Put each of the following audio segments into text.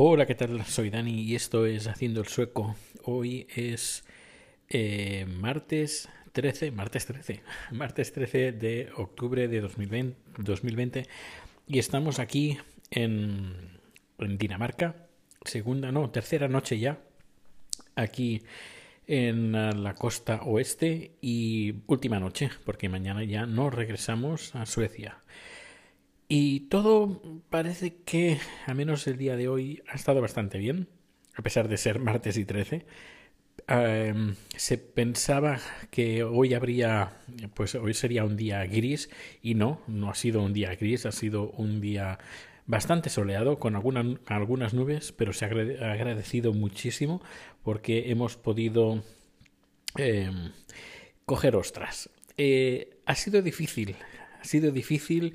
Hola, ¿qué tal? Soy Dani y esto es Haciendo el Sueco. Hoy es eh, martes 13, martes 13, martes 13 de octubre de 2020, 2020 y estamos aquí en, en Dinamarca, segunda, no, tercera noche ya, aquí en la costa oeste y última noche, porque mañana ya no regresamos a Suecia. Y todo parece que, al menos el día de hoy, ha estado bastante bien, a pesar de ser martes y 13. Em, se pensaba que hoy habría, pues hoy sería un día gris y no, no ha sido un día gris, ha sido un día bastante soleado con algunas nubes, pero se ha agradecido muchísimo porque hemos podido em, coger ostras. Eh, ha sido difícil, ha sido difícil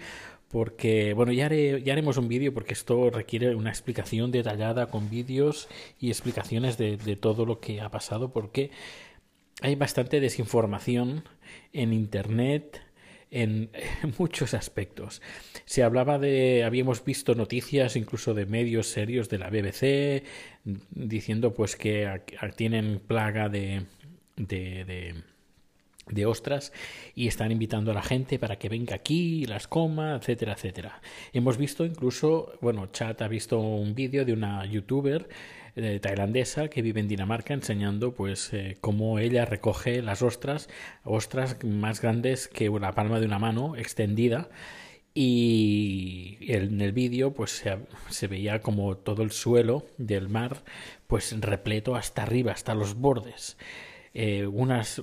porque, bueno, ya, ya haremos un vídeo porque esto requiere una explicación detallada con vídeos y explicaciones de, todo lo que ha pasado porque hay bastante desinformación en Internet en, muchos aspectos. Se hablaba de, habíamos visto noticias incluso de medios serios de la BBC diciendo pues que tienen plaga de de ostras y están invitando a la gente para que venga aquí, las coma, etcétera, etcétera. Hemos visto incluso, bueno, Chat ha visto un vídeo de una youtuber eh, tailandesa que vive en Dinamarca enseñando pues eh, cómo ella recoge las ostras, ostras más grandes que la palma de una mano extendida y en el vídeo pues se, se, veía como todo el suelo del mar pues repleto hasta arriba, hasta los bordes. Eh, unas,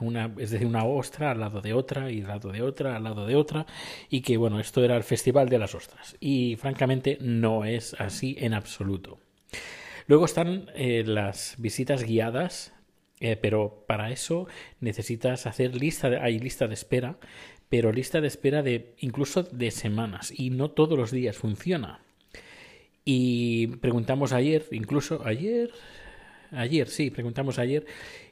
una, es decir, una ostra al lado de otra y al lado de otra, al lado de otra, y que bueno, esto era el Festival de las Ostras. Y francamente no es así en absoluto. Luego están eh, las visitas guiadas, eh, pero para eso necesitas hacer lista, de, hay lista de espera, pero lista de espera de incluso de semanas y no todos los días funciona. Y preguntamos ayer, incluso ayer, ayer, sí, preguntamos ayer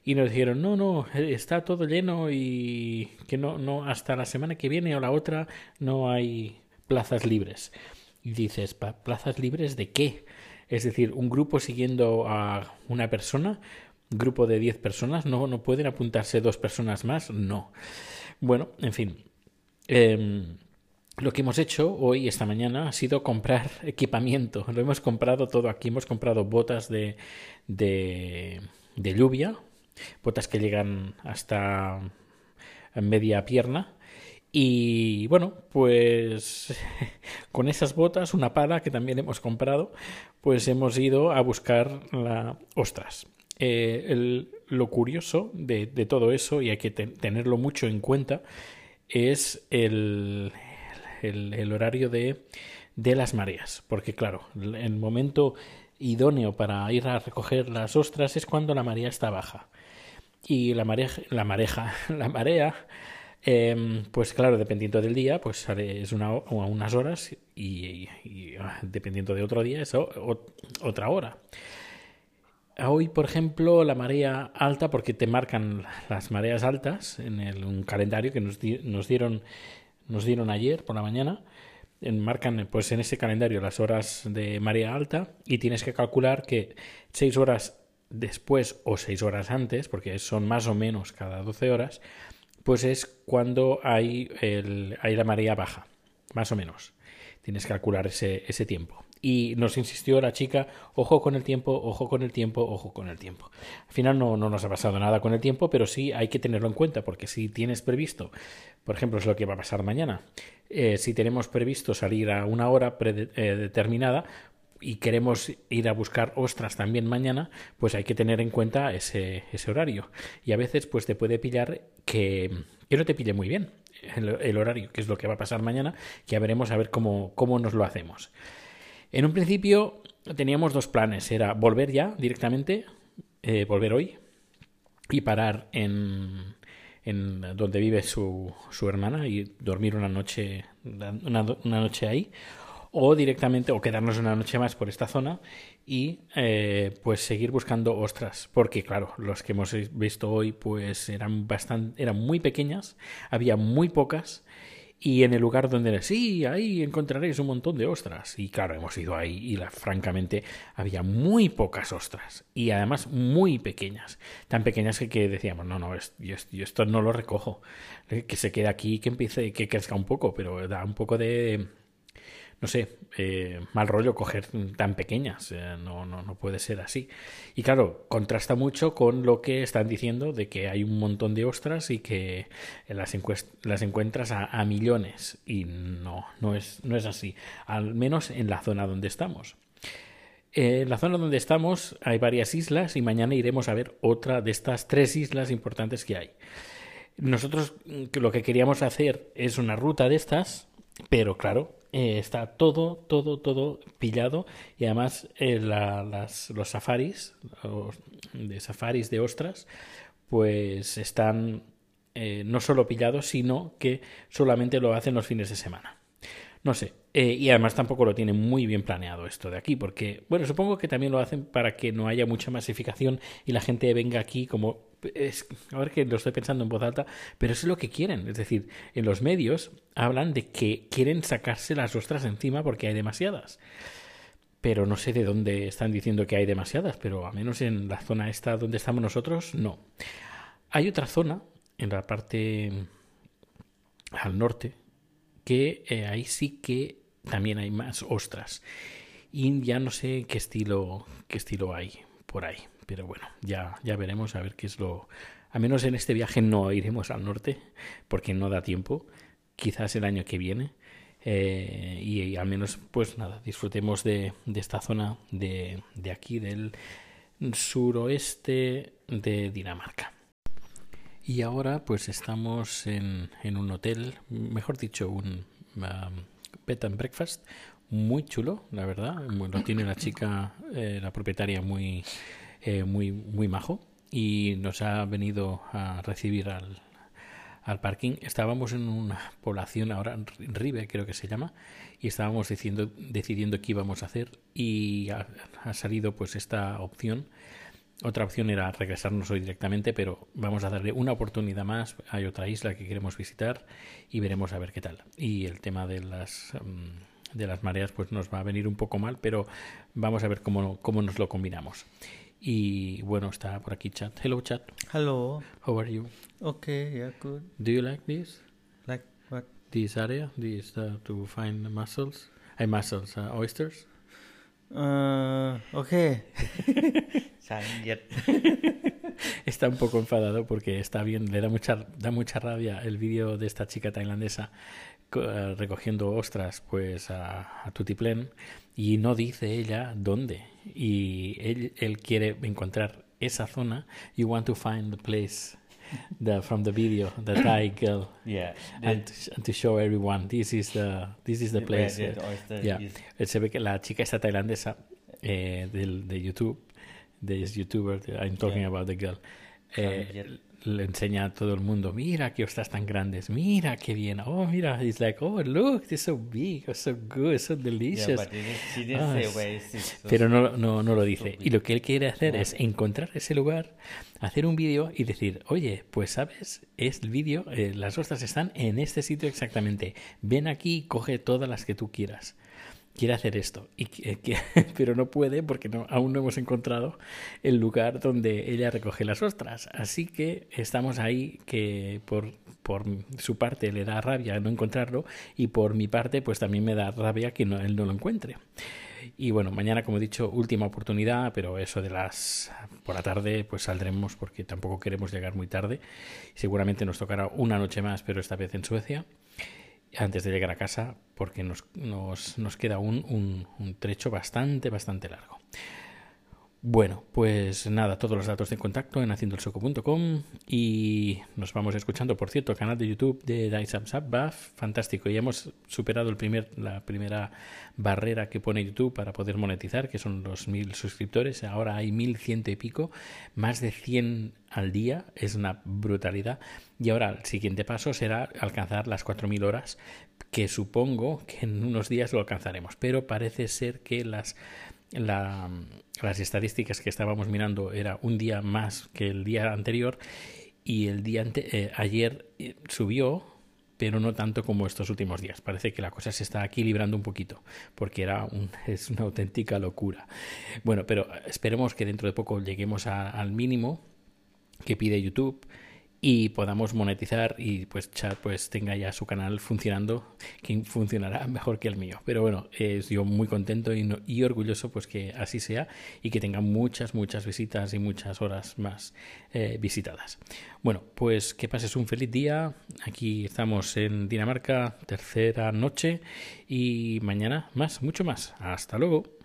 y nos dijeron, no, no, está todo lleno y que no, no, hasta la semana que viene o la otra no hay plazas libres. Y dices, ¿plazas libres de qué? Es decir, un grupo siguiendo a una persona, grupo de 10 personas, ¿no, no pueden apuntarse dos personas más? No. Bueno, en fin. Em, lo que hemos hecho hoy, esta mañana, ha sido comprar equipamiento. Lo hemos comprado todo aquí. Hemos comprado botas de, de, de lluvia, botas que llegan hasta media pierna. Y bueno, pues con esas botas, una pala que también hemos comprado, pues hemos ido a buscar la ostras. Eh, lo curioso de, todo eso, y hay que tenerlo mucho en cuenta, es el, el, horario de, de, las mareas. Porque claro, el momento idóneo para ir a recoger las ostras es cuando la marea está baja. Y la mareja, la mareja, la marea, em, pues claro, dependiendo del día, pues es una, unas horas y, ah, dependiendo de otro día es otra hora. Hoy, por ejemplo, la marea alta, porque te marcan las mareas altas en el, un calendario que nos, nos, dieron, nos dieron ayer por la mañana, marcan pues en ese calendario las horas de marea alta y tienes que calcular que seis horas después o seis horas antes, porque son más o menos cada 12 horas, pues es cuando hay, el, hay la marea baja, más o menos. Tienes que calcular ese, ese tiempo. Y nos insistió la chica, ojo con el tiempo, ojo con el tiempo, ojo con el tiempo. Al final no, no nos ha pasado nada con el tiempo, pero sí hay que tenerlo en cuenta, porque si tienes previsto, por ejemplo, es lo que va a pasar mañana, eh, si tenemos previsto salir a una hora predeterminada, y queremos ir a buscar ostras también mañana, pues hay que tener en cuenta ese, ese horario. Y a veces pues te puede pillar que, que no te pille muy bien el, horario, que es lo que va a pasar mañana, que ya veremos a ver cómo, cómo nos lo hacemos. En un principio teníamos dos planes, era volver ya directamente, eh, volver hoy y parar en, en donde vive su, su hermana y dormir una noche, una, noche ahí o directamente o quedarnos una noche más por esta zona y eh, pues seguir buscando ostras porque claro los que hemos visto hoy pues eran bastante eran muy pequeñas había muy pocas y en el lugar donde sí, ahí encontraréis un montón de ostras. Y claro, hemos ido ahí y la, francamente había muy pocas ostras y además muy pequeñas. Tan pequeñas que, decíamos, no, no, yo, yo, esto no lo recojo. Que se quede aquí, que empiece, que crezca un poco, pero da un poco de, no sé, eh, mal rollo coger tan pequeñas. no, no, no puede ser así. Y claro, contrasta mucho con lo que están diciendo de que hay un montón de ostras y que las, las encuentras a, millones. Y no, no es, no es así. Al menos en la zona donde estamos. En la zona donde estamos hay varias islas y mañana iremos a ver otra de estas tres islas importantes que hay. Nosotros lo que queríamos hacer es una ruta de estas, pero claro, eh, está todo, todo, todo pillado y además eh, los safaris, de safaris de ostras, pues están eh, no solo pillados, sino que solamente lo hacen los fines de semana. No sé, y además tampoco lo tienen muy bien planeado esto de aquí, porque, bueno, supongo que también lo hacen para que no haya mucha masificación y la gente venga aquí como es, a ver que lo estoy pensando en voz alta, pero eso es lo que quieren. Es decir, en los medios hablan de que quieren sacarse las ostras encima porque hay demasiadas. Pero no sé de dónde están diciendo que hay demasiadas, pero a menos en la zona esta donde estamos nosotros, no. Hay otra zona, en la parte al norte, que eh, ahí sí que también hay más ostras. Y ya no sé qué estilo, qué estilo hay por ahí. Pero bueno, ya, ya veremos a ver qué es lo... A menos en este viaje no iremos al norte porque no da tiempo. Quizás el año que viene. Eh, y, al menos, pues nada, disfrutemos de, de esta zona de, de, aquí, del suroeste de Dinamarca. Y ahora, pues estamos en, en un hotel, mejor dicho, un um, bed and breakfast, muy chulo, la verdad. Lo tiene la chica, eh, la propietaria, muy eh, muy, muy majo y nos ha venido a recibir al, al parking. Estábamos en una población ahora, Ribe creo que se llama, y estábamos diciendo, decidiendo qué íbamos a hacer y ha, salido pues esta opción. Otra opción era regresarnos hoy directamente, pero vamos a darle una oportunidad más. Hay otra isla que queremos visitar y veremos a ver qué tal. Y el tema de las mm, de las mareas pues nos va a venir un poco mal, pero vamos a ver cómo, cómo nos lo combinamos. Y bueno, está por aquí chat. Hello chat. Hello. How are you? Okay, yeah, good. Do you like this? Like what? This area, this uh, to find mussels. Hay mussels, uh, oysters. Uh, okay. está un poco enfadado porque está bien, le da mucha, da mucha rabia el vídeo de esta chica tailandesa uh, recogiendo ostras pues a, a Tutiplén y no dice ella dónde. Y él, él quiere encontrar esa zona. You want to find the place the, from the video, the Thai girl. Yeah. And, and, to show everyone, this is the, this is the place. Yeah. Se ve que la chica esta tailandesa eh, del, de YouTube, de YouTuber, I'm talking about the girl. Eh, le enseña a todo el mundo, mira que ostras tan grandes, mira qué bien, oh mira, he's like, oh look, they're so big, so good, so delicious. pero no, no, no lo dice. y lo que él quiere hacer es encontrar ese lugar, hacer un vídeo y decir, oye, pues sabes, es el vídeo, eh, las ostras están en este sitio exactamente, ven aquí y coge todas las que tú quieras quiere hacer esto, y pero no puede porque no, aún no hemos encontrado el lugar donde ella recoge las ostras. Así que estamos ahí que por, por su parte le da rabia no encontrarlo y por mi parte pues también me da rabia que no, él no lo encuentre. Y bueno, mañana, como he dicho, última oportunidad, pero eso de las por la tarde, pues saldremos porque tampoco queremos llegar muy tarde. Seguramente nos tocará una noche más, pero esta vez en Suecia antes de llegar a casa porque nos, nos, nos queda un, un, un, trecho bastante, bastante largo. Bueno, pues nada, todos los datos de contacto en haciendoelsoco.com y nos vamos escuchando, por cierto, canal de YouTube de Buff, fantástico. Y hemos superado el primer, la primera barrera que pone YouTube para poder monetizar, que son los mil suscriptores. Ahora hay mil ciento y pico, más de 100 al día, es una brutalidad. Y ahora el siguiente paso será alcanzar las 4.000 horas, que supongo que en unos días lo alcanzaremos. Pero parece ser que las la, las estadísticas que estábamos mirando era un día más que el día anterior y el día ante, eh, ayer eh, subió pero no tanto como estos últimos días. Parece que la cosa se está equilibrando un poquito, porque era un, es una auténtica locura. Bueno, pero esperemos que dentro de poco lleguemos al mínimo que pide YouTube y podamos monetizar y pues chat pues tenga ya su canal funcionando que funcionará mejor que el mío. Pero bueno es yo muy contento y, y, orgulloso pues que así sea y que tenga muchas muchas visitas y muchas horas más eh, visitadas. Bueno pues que pases un feliz día. Aquí estamos en Dinamarca tercera noche y mañana más mucho más. Hasta luego